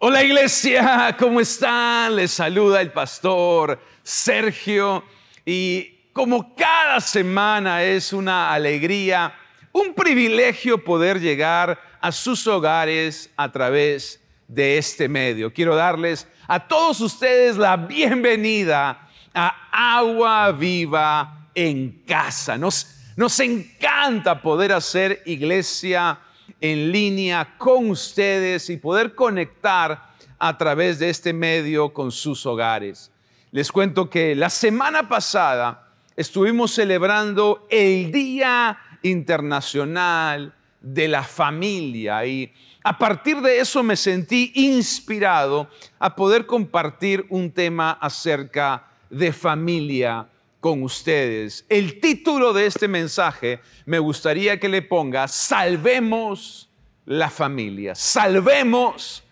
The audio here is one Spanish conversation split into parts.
Hola iglesia, ¿cómo están? Les saluda el pastor Sergio y como cada semana es una alegría, un privilegio poder llegar a sus hogares a través de este medio. Quiero darles a todos ustedes la bienvenida a Agua Viva en Casa. Nos, nos encanta poder hacer iglesia en línea con ustedes y poder conectar a través de este medio con sus hogares. Les cuento que la semana pasada estuvimos celebrando el Día Internacional de la Familia y a partir de eso me sentí inspirado a poder compartir un tema acerca de familia con ustedes. El título de este mensaje me gustaría que le ponga, salvemos la familia, salvemos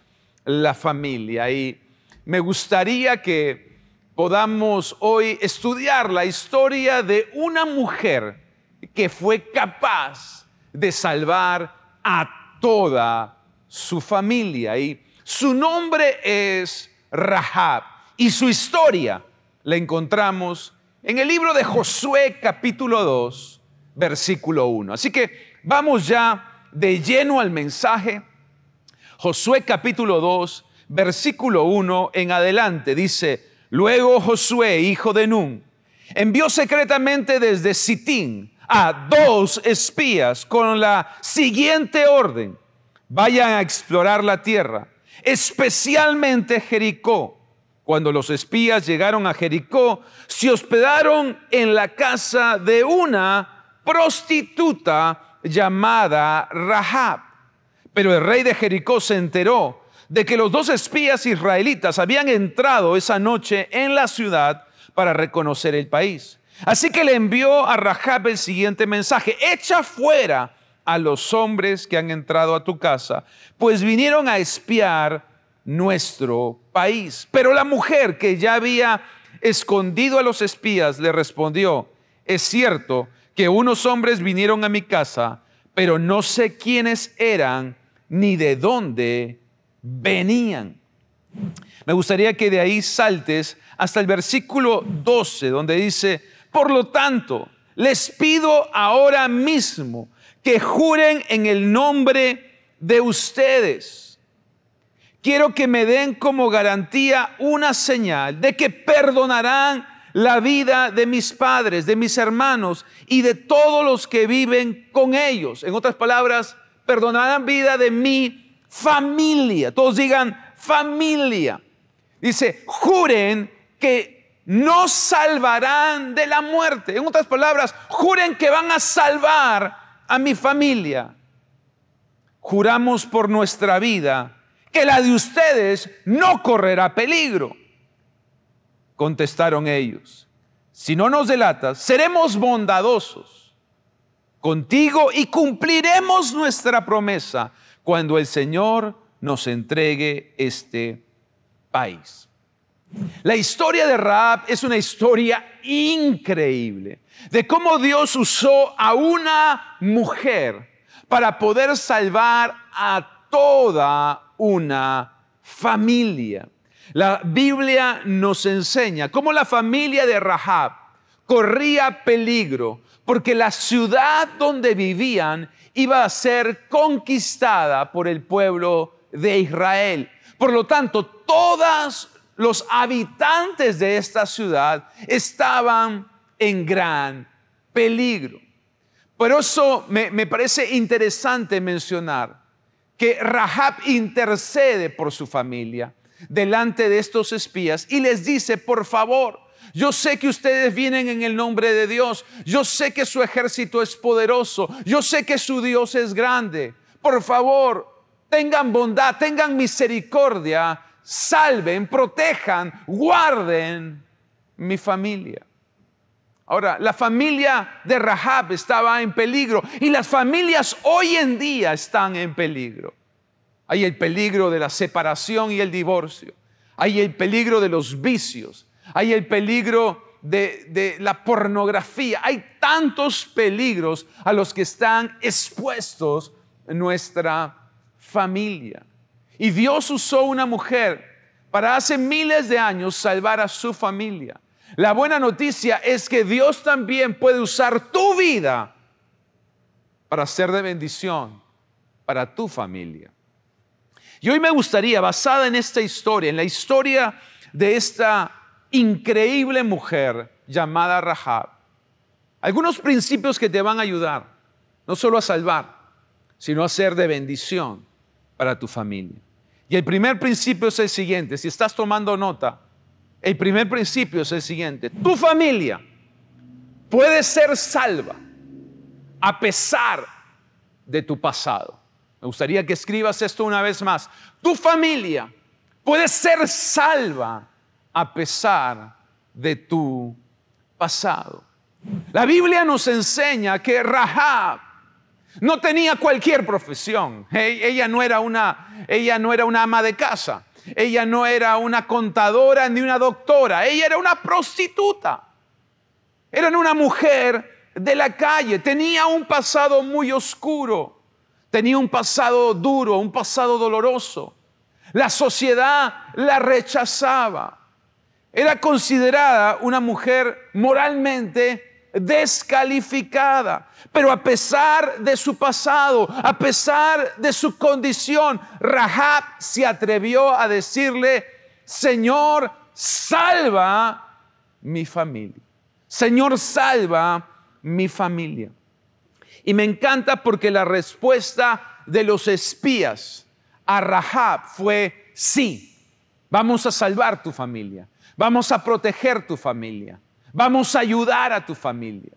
la familia. Y me gustaría que podamos hoy estudiar la historia de una mujer que fue capaz de salvar a toda su familia. Y su nombre es Rahab y su historia la encontramos en el libro de Josué capítulo 2, versículo 1. Así que vamos ya de lleno al mensaje. Josué capítulo 2, versículo 1 en adelante dice, luego Josué, hijo de Nun, envió secretamente desde Sitín a dos espías con la siguiente orden, vayan a explorar la tierra, especialmente Jericó cuando los espías llegaron a Jericó, se hospedaron en la casa de una prostituta llamada Rahab. Pero el rey de Jericó se enteró de que los dos espías israelitas habían entrado esa noche en la ciudad para reconocer el país. Así que le envió a Rahab el siguiente mensaje, echa fuera a los hombres que han entrado a tu casa, pues vinieron a espiar nuestro país. Pero la mujer que ya había escondido a los espías le respondió, es cierto que unos hombres vinieron a mi casa, pero no sé quiénes eran ni de dónde venían. Me gustaría que de ahí saltes hasta el versículo 12, donde dice, por lo tanto, les pido ahora mismo que juren en el nombre de ustedes quiero que me den como garantía una señal de que perdonarán la vida de mis padres, de mis hermanos y de todos los que viven con ellos. En otras palabras, perdonarán vida de mi familia. Todos digan familia. Dice, juren que no salvarán de la muerte. En otras palabras, juren que van a salvar a mi familia. Juramos por nuestra vida que la de ustedes no correrá peligro. Contestaron ellos, si no nos delatas, seremos bondadosos contigo y cumpliremos nuestra promesa cuando el Señor nos entregue este país. La historia de Raab es una historia increíble de cómo Dios usó a una mujer para poder salvar a toda una familia. La Biblia nos enseña cómo la familia de Rahab corría peligro porque la ciudad donde vivían iba a ser conquistada por el pueblo de Israel. Por lo tanto, todos los habitantes de esta ciudad estaban en gran peligro. Por eso me, me parece interesante mencionar que Rahab intercede por su familia delante de estos espías y les dice, por favor, yo sé que ustedes vienen en el nombre de Dios, yo sé que su ejército es poderoso, yo sé que su Dios es grande. Por favor, tengan bondad, tengan misericordia, salven, protejan, guarden mi familia. Ahora, la familia de Rahab estaba en peligro y las familias hoy en día están en peligro. Hay el peligro de la separación y el divorcio. Hay el peligro de los vicios. Hay el peligro de, la pornografía. Hay tantos peligros a los que están expuestos nuestra familia. Y Dios usó una mujer para hace miles de años salvar a su familia. La buena noticia es que Dios también puede usar tu vida para ser de bendición para tu familia. Y hoy me gustaría, basada en esta historia, en la historia de esta increíble mujer llamada Rahab, algunos principios que te van a ayudar, no solo a salvar, sino a ser de bendición para tu familia. Y el primer principio es el siguiente, si estás tomando nota, el primer principio es el siguiente, tu familia puede ser salva a pesar de tu pasado. Me gustaría que escribas esto una vez más. Tu familia puede ser salva a pesar de tu pasado. La Biblia nos enseña que Rahab no tenía cualquier profesión. Ella no era una, ella no era una ama de casa. Ella no era una contadora ni una doctora. Ella era una prostituta. Era una mujer de la calle. Tenía un pasado muy oscuro. Tenía un pasado duro, un pasado doloroso. La sociedad la rechazaba. Era considerada una mujer moralmente descalificada. Pero a pesar de su pasado, a pesar de su condición, Rahab se atrevió a decirle, Señor, salva mi familia. Señor, salva mi familia. Y me encanta porque la respuesta de los espías a Rahab fue sí, vamos a salvar tu familia, vamos a proteger tu familia, vamos a ayudar a tu familia.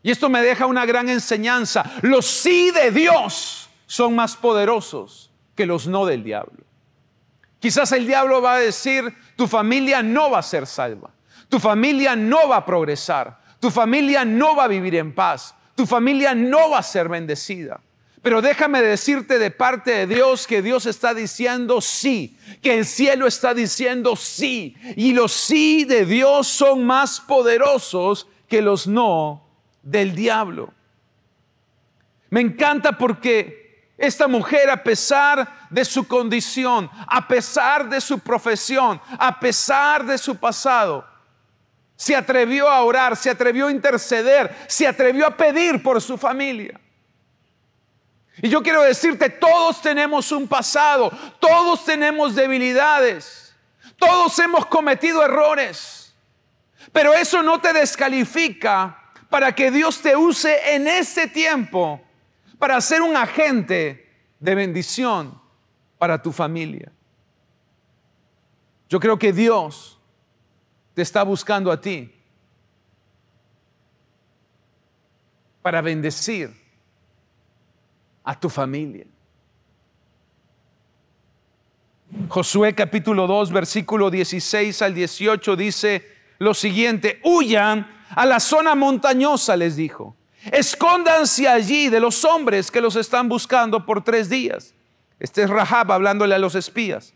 Y esto me deja una gran enseñanza. Los sí de Dios son más poderosos que los no del diablo. Quizás el diablo va a decir, tu familia no va a ser salva, tu familia no va a progresar, tu familia no va a vivir en paz, tu familia no va a ser bendecida. Pero déjame decirte de parte de Dios que Dios está diciendo sí, que el cielo está diciendo sí. Y los sí de Dios son más poderosos que los no del diablo. Me encanta porque esta mujer, a pesar de su condición, a pesar de su profesión, a pesar de su pasado, se atrevió a orar, se atrevió a interceder, se atrevió a pedir por su familia. Y yo quiero decirte, todos tenemos un pasado, todos tenemos debilidades, todos hemos cometido errores, pero eso no te descalifica para que Dios te use en este tiempo para ser un agente de bendición para tu familia. Yo creo que Dios te está buscando a ti para bendecir a tu familia. Josué capítulo 2, versículo 16 al 18 dice lo siguiente, huyan a la zona montañosa, les dijo. Escóndanse allí de los hombres que los están buscando por tres días. Este es Rahab hablándole a los espías.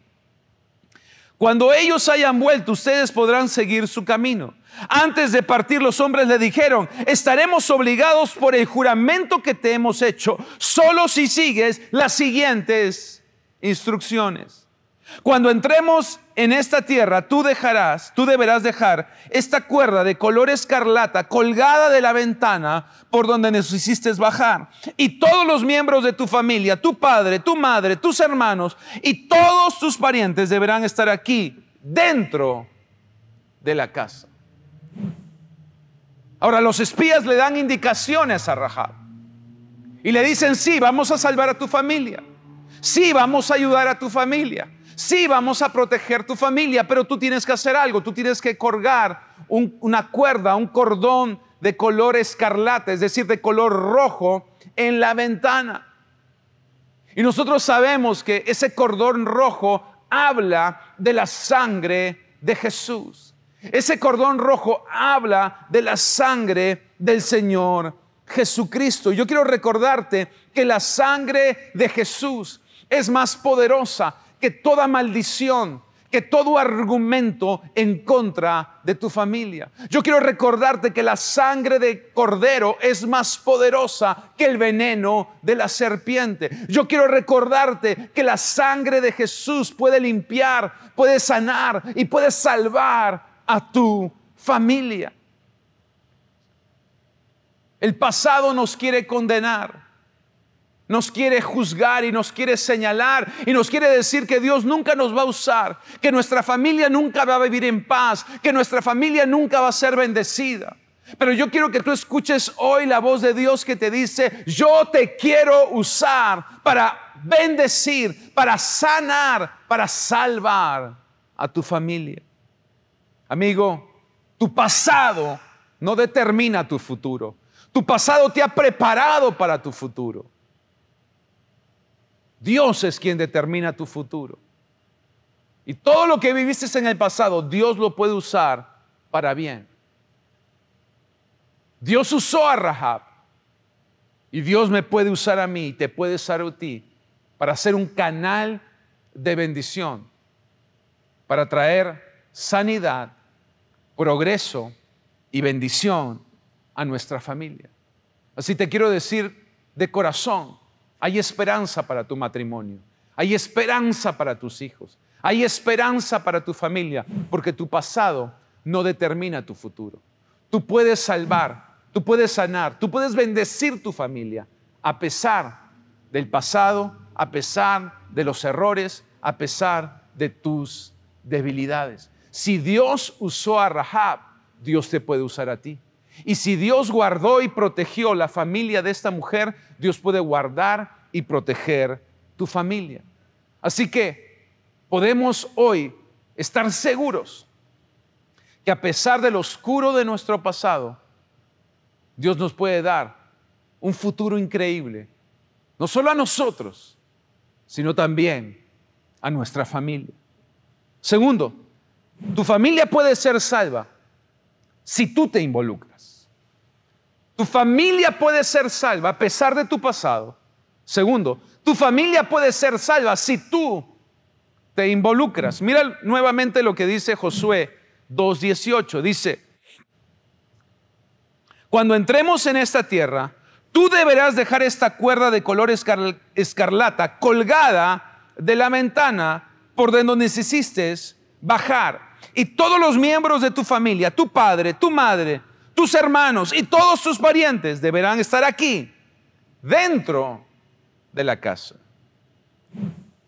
Cuando ellos hayan vuelto, ustedes podrán seguir su camino. Antes de partir, los hombres le dijeron, estaremos obligados por el juramento que te hemos hecho, solo si sigues las siguientes instrucciones. Cuando entremos en esta tierra, tú dejarás, tú deberás dejar esta cuerda de color escarlata colgada de la ventana por donde nos bajar. Y todos los miembros de tu familia, tu padre, tu madre, tus hermanos y todos tus parientes deberán estar aquí, dentro de la casa. Ahora los espías le dan indicaciones a Rahab y le dicen, sí, vamos a salvar a tu familia. Sí, vamos a ayudar a tu familia. Sí, vamos a proteger tu familia, pero tú tienes que hacer algo. Tú tienes que colgar una cuerda, un cordón de color escarlata, es decir, de color rojo, en la ventana. Y nosotros sabemos que ese cordón rojo habla de la sangre de Jesús. Ese cordón rojo habla de la sangre del Señor Jesucristo. Yo quiero recordarte que la sangre de Jesús es más poderosa que toda maldición, que todo argumento en contra de tu familia. Yo quiero recordarte que la sangre de cordero es más poderosa que el veneno de la serpiente. Yo quiero recordarte que la sangre de Jesús puede limpiar, puede sanar y puede salvar a tu familia. El pasado nos quiere condenar nos quiere juzgar y nos quiere señalar y nos quiere decir que Dios nunca nos va a usar, que nuestra familia nunca va a vivir en paz, que nuestra familia nunca va a ser bendecida. Pero yo quiero que tú escuches hoy la voz de Dios que te dice, yo te quiero usar para bendecir, para sanar, para salvar a tu familia. Amigo, tu pasado no determina tu futuro. Tu pasado te ha preparado para tu futuro. Dios es quien determina tu futuro. Y todo lo que viviste en el pasado, Dios lo puede usar para bien. Dios usó a Rahab y Dios me puede usar a mí, te puede usar a ti para ser un canal de bendición, para traer sanidad, progreso y bendición a nuestra familia. Así te quiero decir de corazón, hay esperanza para tu matrimonio. Hay esperanza para tus hijos. Hay esperanza para tu familia, porque tu pasado no determina tu futuro. Tú puedes salvar, tú puedes sanar, tú puedes bendecir tu familia a pesar del pasado, a pesar de los errores, a pesar de tus debilidades. Si Dios usó a Rahab, Dios te puede usar a ti. Y si Dios guardó y protegió la familia de esta mujer, Dios puede guardar y proteger tu familia. Así que podemos hoy estar seguros que a pesar del oscuro de nuestro pasado, Dios nos puede dar un futuro increíble, no solo a nosotros, sino también a nuestra familia. Segundo, tu familia puede ser salva si tú te involucras. Tu familia puede ser salva a pesar de tu pasado. Segundo, tu familia puede ser salva si tú te involucras. Mira nuevamente lo que dice Josué 2.18. Dice, cuando entremos en esta tierra, tú deberás dejar esta cuerda de color escarlata colgada de la ventana por donde necesites bajar y todos los miembros de tu familia, tu padre, tu madre, tus hermanos y todos tus parientes deberán estar aquí, dentro de la casa.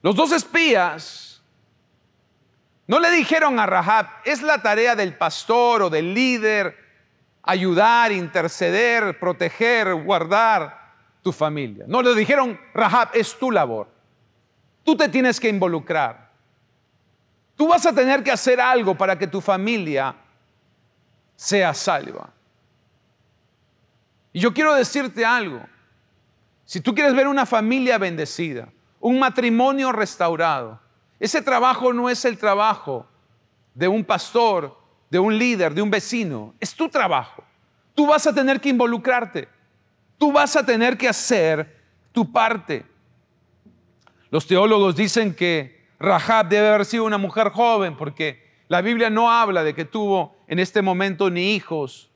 Los dos espías no le dijeron a Rahab, es la tarea del pastor o del líder ayudar, interceder, proteger, guardar tu familia. No le dijeron, Rahab, es tu labor. Tú te tienes que involucrar. Tú vas a tener que hacer algo para que tu familia sea salva. Y yo quiero decirte algo. Si tú quieres ver una familia bendecida, un matrimonio restaurado, ese trabajo no es el trabajo de un pastor, de un líder, de un vecino, es tu trabajo. Tú vas a tener que involucrarte. Tú vas a tener que hacer tu parte. Los teólogos dicen que Rahab debe haber sido una mujer joven porque la Biblia no habla de que tuvo en este momento ni hijos,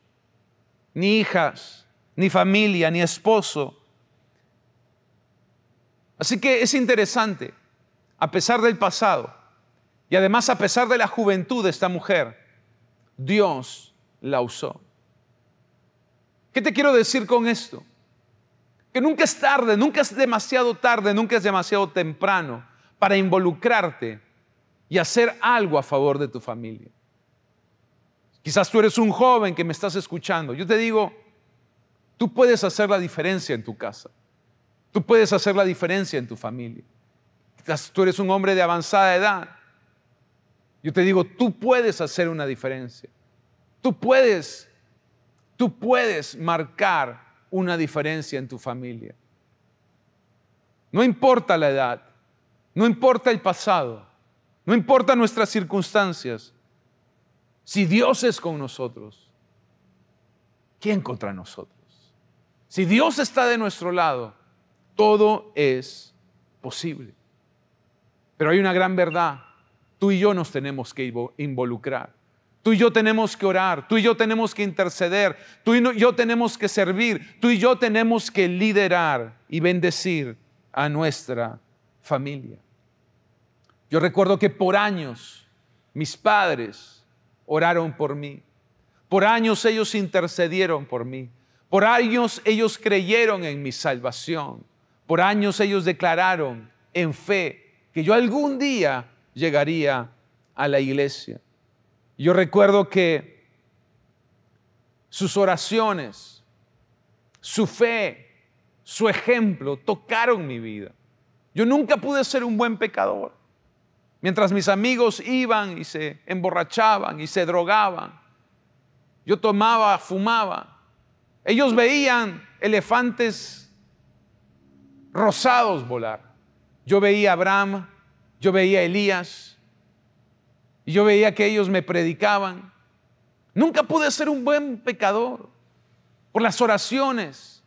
ni hijas, ni familia, ni esposo. Así que es interesante, a pesar del pasado y además a pesar de la juventud de esta mujer, Dios la usó. ¿Qué te quiero decir con esto? Que nunca es tarde, nunca es demasiado tarde, nunca es demasiado temprano para involucrarte y hacer algo a favor de tu familia. Quizás tú eres un joven que me estás escuchando. Yo te digo, tú puedes hacer la diferencia en tu casa. Tú puedes hacer la diferencia en tu familia. Quizás tú eres un hombre de avanzada edad. Yo te digo, tú puedes hacer una diferencia. Tú puedes, tú puedes marcar una diferencia en tu familia. No importa la edad, no importa el pasado, no importa nuestras circunstancias. Si Dios es con nosotros, ¿quién contra nosotros? Si Dios está de nuestro lado, todo es posible. Pero hay una gran verdad. tú y yo nos tenemos que involucrar. Tú y yo tenemos que orar, tú y yo tenemos que interceder, tú y yo tenemos que servir, tú y yo tenemos que liderar y bendecir a nuestra familia. Yo recuerdo que por años mis padres oraron por mí, por años ellos intercedieron por mí, por años ellos creyeron en mi salvación, por años ellos declararon en fe que yo algún día llegaría a la iglesia. Yo recuerdo que sus oraciones, su fe, su ejemplo tocaron mi vida. Yo nunca pude ser un buen pecador. Mientras mis amigos iban y se emborrachaban y se drogaban, yo tomaba, fumaba. Ellos veían elefantes rosados volar. Yo veía a Abraham, yo veía a Elías, y yo veía que ellos me predicaban. Nunca pude ser un buen pecador por las oraciones,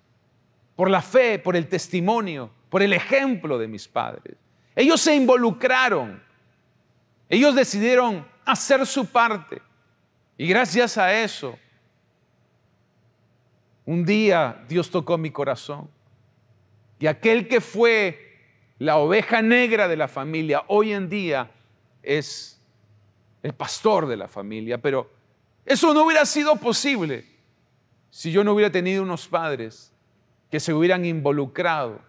por la fe, por el testimonio, por el ejemplo de mis padres. Ellos se involucraron. Ellos decidieron hacer su parte. Y gracias a eso, un día Dios tocó mi corazón. Y aquel que fue la oveja negra de la familia, hoy en día es el pastor de la familia, pero eso no hubiera sido posible si yo no hubiera tenido unos padres que se hubieran involucrado,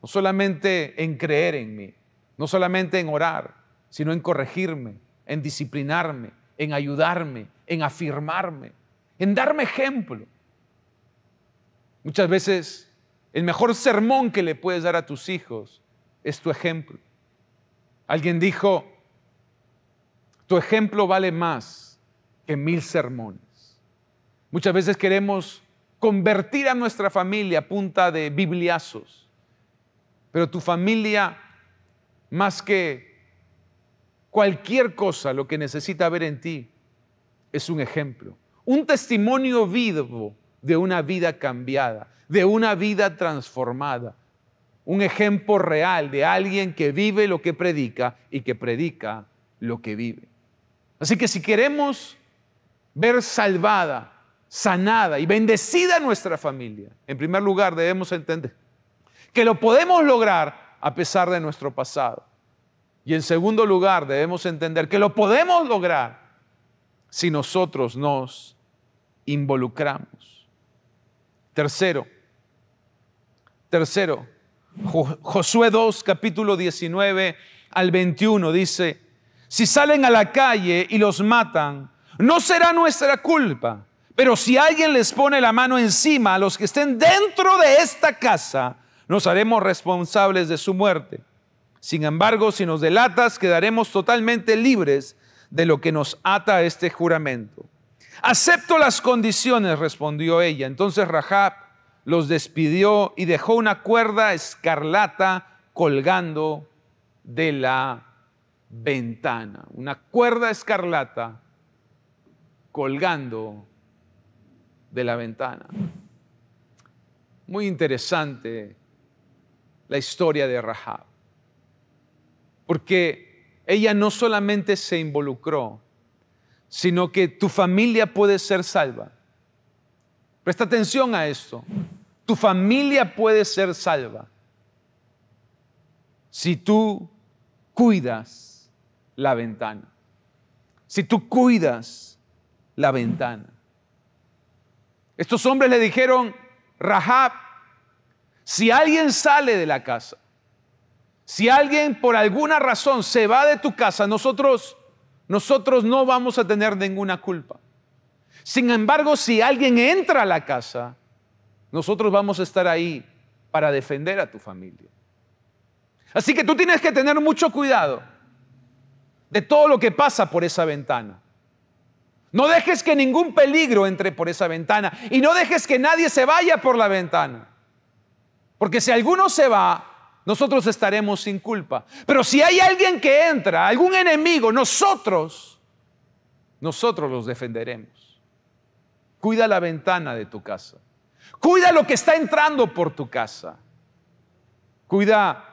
no solamente en creer en mí, no solamente en orar, sino en corregirme, en disciplinarme, en ayudarme, en afirmarme, en darme ejemplo. Muchas veces el mejor sermón que le puedes dar a tus hijos es tu ejemplo. Alguien dijo, tu ejemplo vale más que mil sermones. Muchas veces queremos convertir a nuestra familia a punta de bibliazos, pero tu familia, más que cualquier cosa, lo que necesita ver en ti es un ejemplo, un testimonio vivo de una vida cambiada, de una vida transformada, un ejemplo real de alguien que vive lo que predica y que predica lo que vive. Así que si queremos ver salvada, sanada y bendecida nuestra familia, en primer lugar debemos entender que lo podemos lograr a pesar de nuestro pasado. Y en segundo lugar debemos entender que lo podemos lograr si nosotros nos involucramos. Tercero, tercero, Josué 2, capítulo 19 al 21 dice, si salen a la calle y los matan, no será nuestra culpa. Pero si alguien les pone la mano encima a los que estén dentro de esta casa, nos haremos responsables de su muerte. Sin embargo, si nos delatas, quedaremos totalmente libres de lo que nos ata a este juramento. Acepto las condiciones, respondió ella. Entonces Rahab los despidió y dejó una cuerda escarlata colgando de la ventana, una cuerda escarlata colgando de la ventana. Muy interesante la historia de Rahab, porque ella no solamente se involucró, sino que tu familia puede ser salva. Presta atención a esto. Tu familia puede ser salva si tú cuidas la ventana. Si tú cuidas la ventana. Estos hombres le dijeron, Rahab, si alguien sale de la casa, si alguien por alguna razón se va de tu casa, nosotros nosotros no vamos a tener ninguna culpa. Sin embargo, si alguien entra a la casa, nosotros vamos a estar ahí para defender a tu familia. Así que tú tienes que tener mucho cuidado de todo lo que pasa por esa ventana. No dejes que ningún peligro entre por esa ventana y no dejes que nadie se vaya por la ventana. Porque si alguno se va, nosotros estaremos sin culpa. Pero si hay alguien que entra, algún enemigo, nosotros, nosotros los defenderemos. Cuida la ventana de tu casa. Cuida lo que está entrando por tu casa. Cuida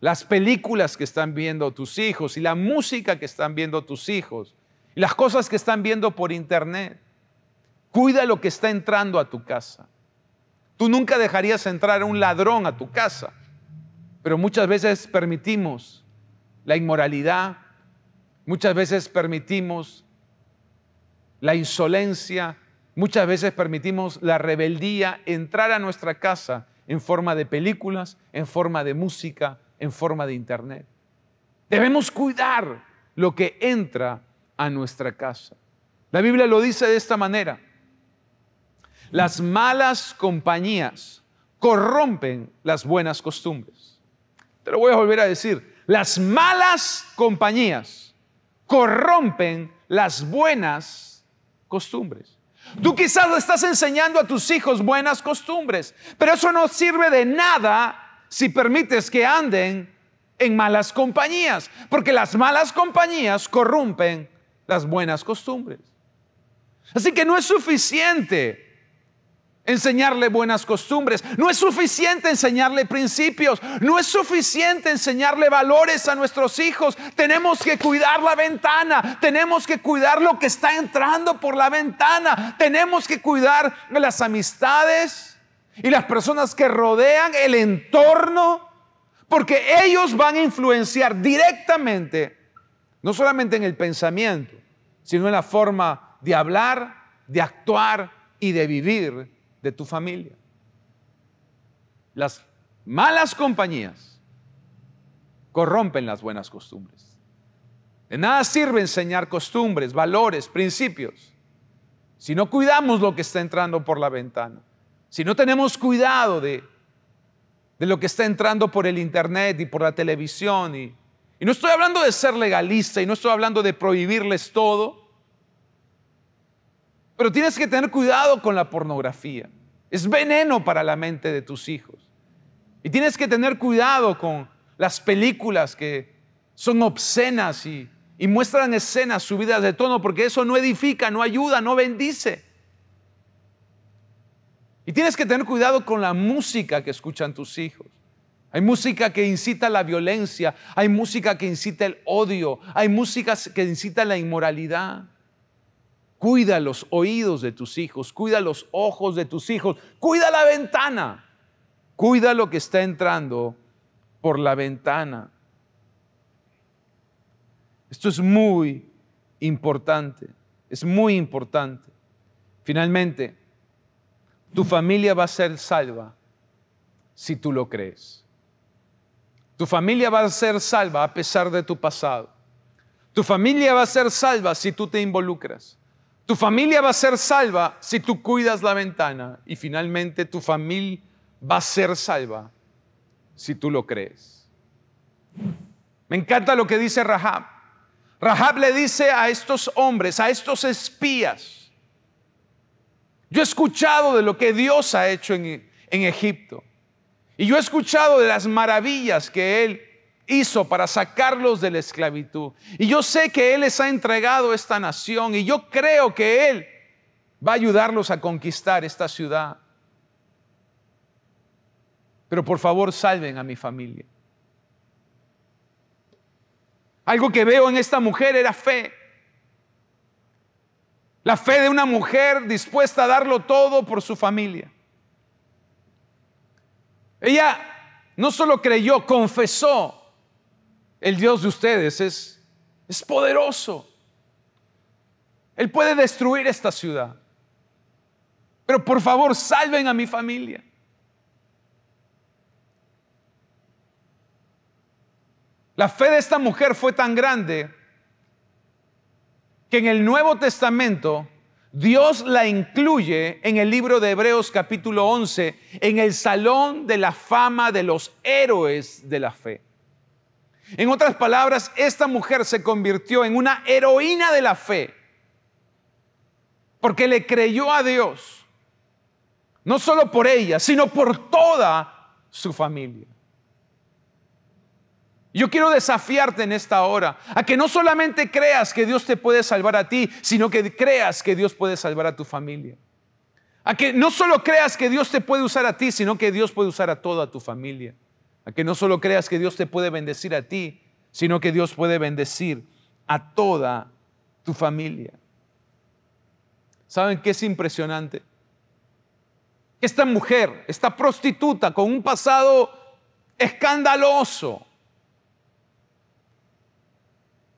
las películas que están viendo tus hijos y la música que están viendo tus hijos y las cosas que están viendo por internet. Cuida lo que está entrando a tu casa. Tú nunca dejarías entrar a un ladrón a tu casa, pero muchas veces permitimos la inmoralidad, muchas veces permitimos la insolencia, muchas veces permitimos la rebeldía entrar a nuestra casa en forma de películas, en forma de música, en forma de internet. Debemos cuidar lo que entra a nuestra casa. La Biblia lo dice de esta manera. Las malas compañías corrompen las buenas costumbres. Te lo voy a volver a decir. Las malas compañías corrompen las buenas costumbres. Tú quizás estás enseñando a tus hijos buenas costumbres, pero eso no sirve de nada si permites que anden en malas compañías, porque las malas compañías corrompen las buenas costumbres. Así que no es suficiente enseñarle buenas costumbres, no es suficiente enseñarle principios, no es suficiente enseñarle valores a nuestros hijos. Tenemos que cuidar la ventana, tenemos que cuidar lo que está entrando por la ventana, tenemos que cuidar las amistades y las personas que rodean el entorno, porque ellos van a influenciar directamente, no solamente en el pensamiento, sino en la forma de hablar, de actuar y de vivir de tu familia. Las malas compañías corrompen las buenas costumbres. De nada sirve enseñar costumbres, valores, principios, si no cuidamos lo que está entrando por la ventana, si no tenemos cuidado de, de lo que está entrando por el internet y por la televisión. Y, y no estoy hablando de ser legalista y no estoy hablando de prohibirles todo, pero tienes que tener cuidado con la pornografía. Es veneno para la mente de tus hijos. Y tienes que tener cuidado con las películas que son obscenas y, muestran escenas subidas de tono, porque eso no edifica, no ayuda, no bendice. Y tienes que tener cuidado con la música que escuchan tus hijos. Hay música que incita la violencia, hay música que incita el odio, hay música que incita la inmoralidad. Cuida los oídos de tus hijos, cuida los ojos de tus hijos, cuida la ventana, cuida lo que está entrando por la ventana. Esto es muy importante, es muy importante. Finalmente, tu familia va a ser salva si tú lo crees. Tu familia va a ser salva a pesar de tu pasado. Tu familia va a ser salva si tú te involucras. Tu familia va a ser salva si tú cuidas la ventana y finalmente tu familia va a ser salva si tú lo crees. Me encanta lo que dice Rahab. Rahab le dice a estos hombres, a estos espías, yo he escuchado de lo que Dios ha hecho en, en Egipto y yo he escuchado de las maravillas que Él hizo para sacarlos de la esclavitud. Y yo sé que Él les ha entregado esta nación y yo creo que Él va a ayudarlos a conquistar esta ciudad. Pero por favor salven a mi familia. Algo que veo en esta mujer era fe. La fe de una mujer dispuesta a darlo todo por su familia. Ella no solo creyó, confesó el Dios de ustedes es, es poderoso. Él puede destruir esta ciudad. Pero por favor, salven a mi familia. La fe de esta mujer fue tan grande que en el Nuevo Testamento Dios la incluye en el libro de Hebreos capítulo 11, en el salón de la fama de los héroes de la fe. En otras palabras, esta mujer se convirtió en una heroína de la fe porque le creyó a Dios, no solo por ella, sino por toda su familia. Yo quiero desafiarte en esta hora a que no solamente creas que Dios te puede salvar a ti, sino que creas que Dios puede salvar a tu familia. A que no solo creas que Dios te puede usar a ti, sino que Dios puede usar a toda tu familia. A que no solo creas que Dios te puede bendecir a ti, sino que Dios puede bendecir a toda tu familia. ¿Saben qué es impresionante? Esta mujer, esta prostituta con un pasado escandaloso,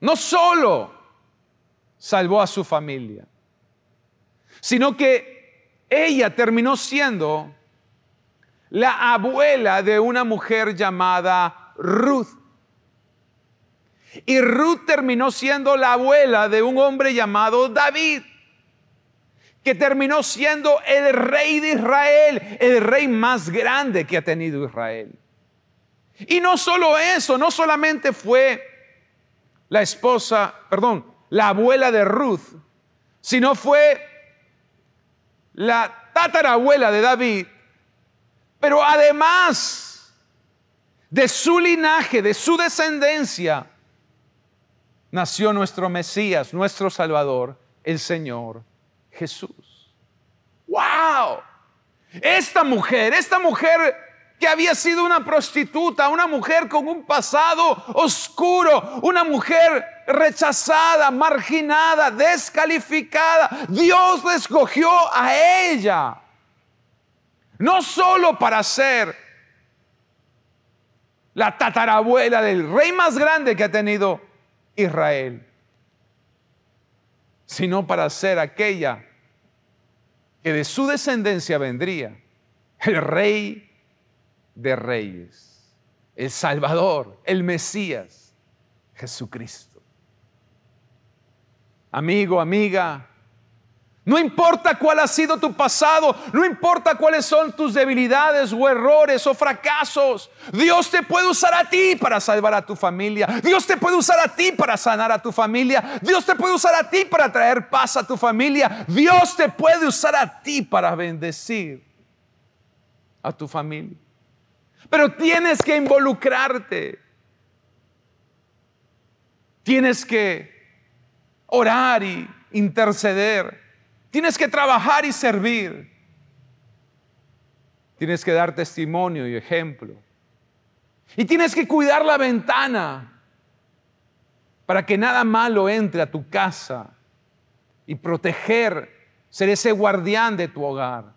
no solo salvó a su familia, sino que ella terminó siendo la abuela de una mujer llamada Ruth. Y Ruth terminó siendo la abuela de un hombre llamado David, que terminó siendo el rey de Israel, el rey más grande que ha tenido Israel. Y no solo eso, no solamente fue la esposa, perdón, la abuela de Ruth, sino fue la tatarabuela de David, pero además de su linaje, de su descendencia, nació nuestro Mesías, nuestro Salvador, el Señor Jesús. ¡Wow! Esta mujer, esta mujer que había sido una prostituta, una mujer con un pasado oscuro, una mujer rechazada, marginada, descalificada. Dios le escogió a ella no solo para ser la tatarabuela del rey más grande que ha tenido Israel, sino para ser aquella que de su descendencia vendría el rey de reyes, el Salvador, el Mesías, Jesucristo. Amigo, amiga, no importa cuál ha sido tu pasado, no importa cuáles son tus debilidades o errores o fracasos, Dios te puede usar a ti para salvar a tu familia, Dios te puede usar a ti para sanar a tu familia, Dios te puede usar a ti para traer paz a tu familia, Dios te puede usar a ti para bendecir a tu familia. Pero tienes que involucrarte, tienes que orar y interceder. Tienes que trabajar y servir. Tienes que dar testimonio y ejemplo. Y tienes que cuidar la ventana para que nada malo entre a tu casa y proteger, ser ese guardián de tu hogar.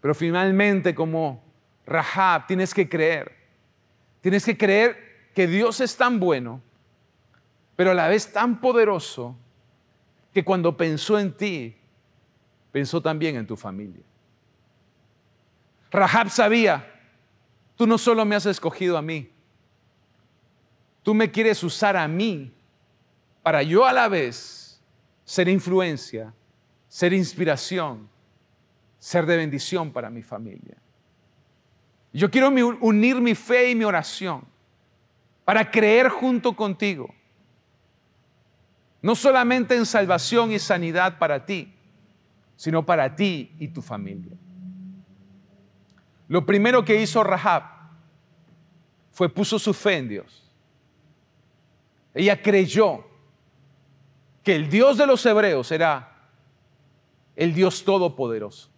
Pero finalmente, como Rahab, tienes que creer. Tienes que creer que Dios es tan bueno, pero a la vez tan poderoso que cuando pensó en ti, pensó también en tu familia. Rahab sabía, tú no solo me has escogido a mí, tú me quieres usar a mí para yo a la vez ser influencia, ser inspiración, ser de bendición para mi familia. Yo quiero unir mi fe y mi oración para creer junto contigo no solamente en salvación y sanidad para ti, sino para ti y tu familia. Lo primero que hizo Rahab fue puso su fe en Dios. Ella creyó que el Dios de los hebreos era el Dios todopoderoso.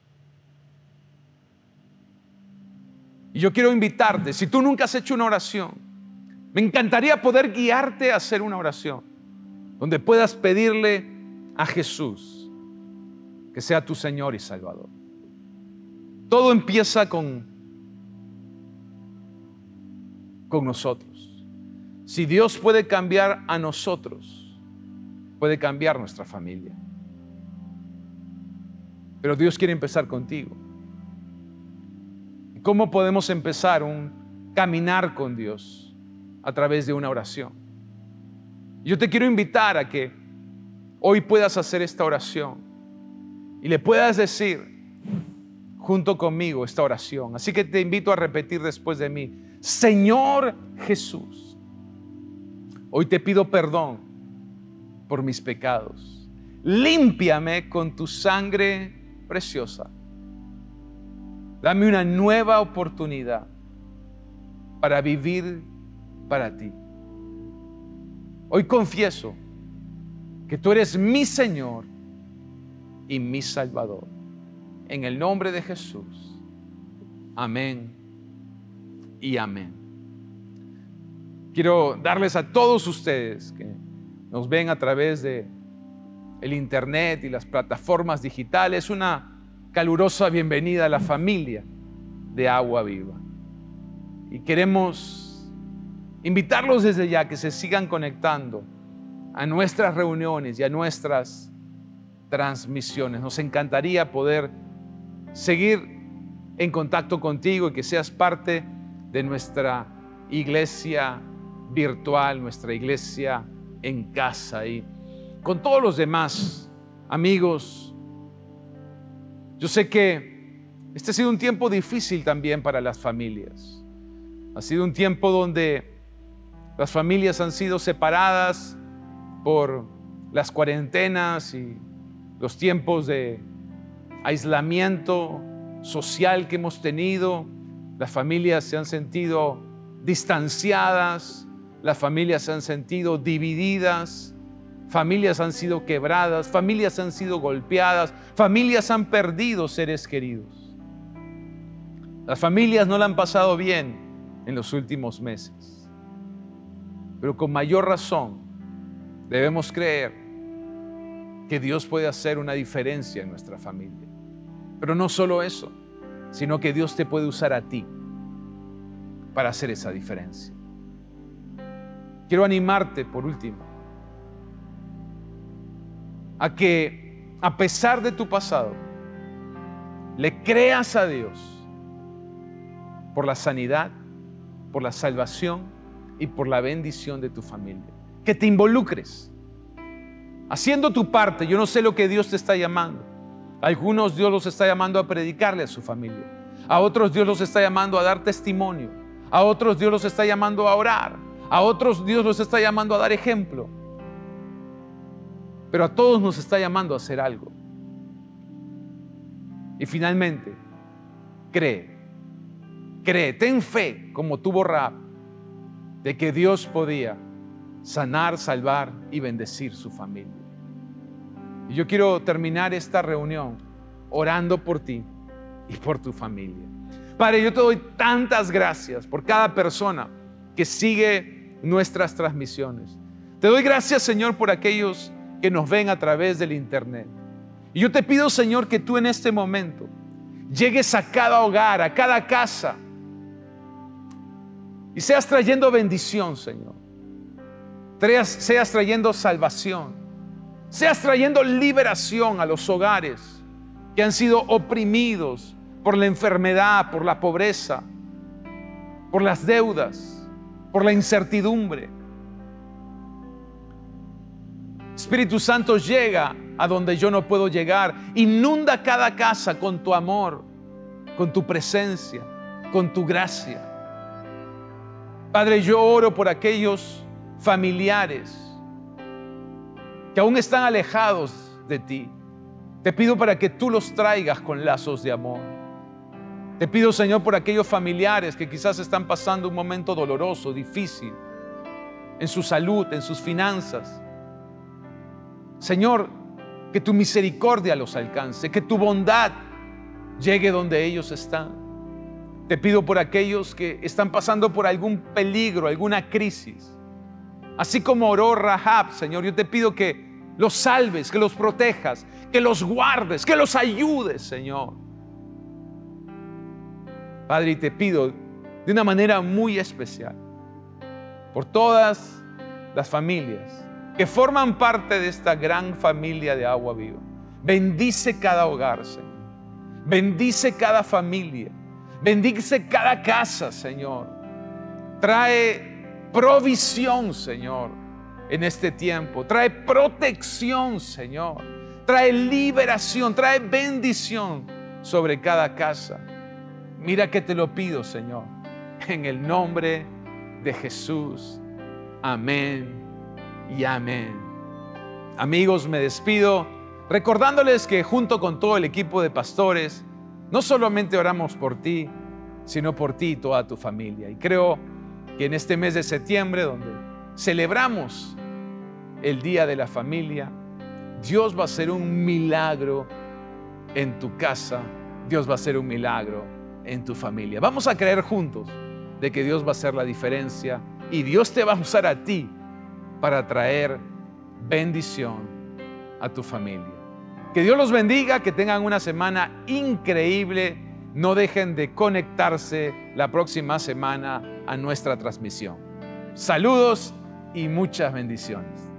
Y yo quiero invitarte, si tú nunca has hecho una oración, me encantaría poder guiarte a hacer una oración donde puedas pedirle a Jesús que sea tu Señor y Salvador. Todo empieza con, con nosotros. Si Dios puede cambiar a nosotros, puede cambiar nuestra familia. Pero Dios quiere empezar contigo. ¿Cómo podemos empezar un caminar con Dios a través de una oración? Yo te quiero invitar a que hoy puedas hacer esta oración y le puedas decir junto conmigo esta oración. Así que te invito a repetir después de mí, Señor Jesús, hoy te pido perdón por mis pecados. Límpiame con tu sangre preciosa. Dame una nueva oportunidad para vivir para ti. Hoy confieso que tú eres mi Señor y mi Salvador. En el nombre de Jesús. Amén y amén. Quiero darles a todos ustedes que nos ven a través de el internet y las plataformas digitales una calurosa bienvenida a la familia de Agua Viva. Y queremos invitarlos desde ya que se sigan conectando a nuestras reuniones y a nuestras transmisiones. Nos encantaría poder seguir en contacto contigo y que seas parte de nuestra iglesia virtual, nuestra iglesia en casa y con todos los demás amigos. Yo sé que este ha sido un tiempo difícil también para las familias. Ha sido un tiempo donde las familias han sido separadas por las cuarentenas y los tiempos de aislamiento social que hemos tenido. Las familias se han sentido distanciadas, las familias se han sentido divididas, familias han sido quebradas, familias han sido golpeadas, familias han perdido seres queridos. Las familias no la han pasado bien en los últimos meses, pero con mayor razón debemos creer que Dios puede hacer una diferencia en nuestra familia. Pero no solo eso, sino que Dios te puede usar a ti para hacer esa diferencia. Quiero animarte, por último, a que a pesar de tu pasado, le creas a Dios por la sanidad, por la salvación y por la bendición de tu familia. Que te involucres haciendo tu parte. Yo no sé lo que Dios te está llamando. algunos Dios los está llamando a predicarle a su familia. A otros Dios los está llamando a dar testimonio. A otros Dios los está llamando a orar. A otros Dios los está llamando a dar ejemplo. Pero a todos nos está llamando a hacer algo. Y finalmente, cree. Cree, ten fe como tuvo Rab de que Dios podía sanar, salvar y bendecir su familia. Y yo quiero terminar esta reunión orando por ti y por tu familia. Padre, yo te doy tantas gracias por cada persona que sigue nuestras transmisiones. Te doy gracias, Señor, por aquellos que nos ven a través del Internet. Y yo te pido, Señor, que tú en este momento llegues a cada hogar, a cada casa, y seas trayendo bendición, Señor. Seas trayendo salvación seas trayendo liberación a los hogares que han sido oprimidos por la enfermedad, por la pobreza, por las deudas, por la incertidumbre. Espíritu Santo llega a donde yo no puedo llegar. Inunda cada casa con tu amor, con tu presencia, con tu gracia. Padre, yo oro por aquellos familiares que aún están alejados de ti. Te pido para que tú los traigas con lazos de amor. Te pido, Señor, por aquellos familiares que quizás están pasando un momento doloroso, difícil, en su salud, en sus finanzas. Señor, que tu misericordia los alcance, que tu bondad llegue donde ellos están. Te pido por aquellos que están pasando por algún peligro, alguna crisis. Así como oró Rahab, Señor, yo te pido que los salves, que los protejas, que los guardes, que los ayudes, Señor. Padre, y te pido de una manera muy especial por todas las familias que forman parte de esta gran familia de agua viva. Bendice cada hogar, Señor. Bendice cada familia. Bendice cada casa, Señor. Trae provisión, Señor, en este tiempo. Trae protección, Señor. Trae liberación, trae bendición sobre cada casa. Mira que te lo pido, Señor, en el nombre de Jesús. Amén y amén. Amigos, me despido recordándoles que junto con todo el equipo de pastores, no solamente oramos por ti, sino por ti y toda tu familia. Y creo que en este mes de septiembre, donde celebramos el Día de la Familia, Dios va a hacer un milagro en tu casa, Dios va a hacer un milagro en tu familia. Vamos a creer juntos de que Dios va a hacer la diferencia y Dios te va a usar a ti para traer bendición a tu familia. Que Dios los bendiga, que tengan una semana increíble. No dejen de conectarse la próxima semana a nuestra transmisión. Saludos y muchas bendiciones.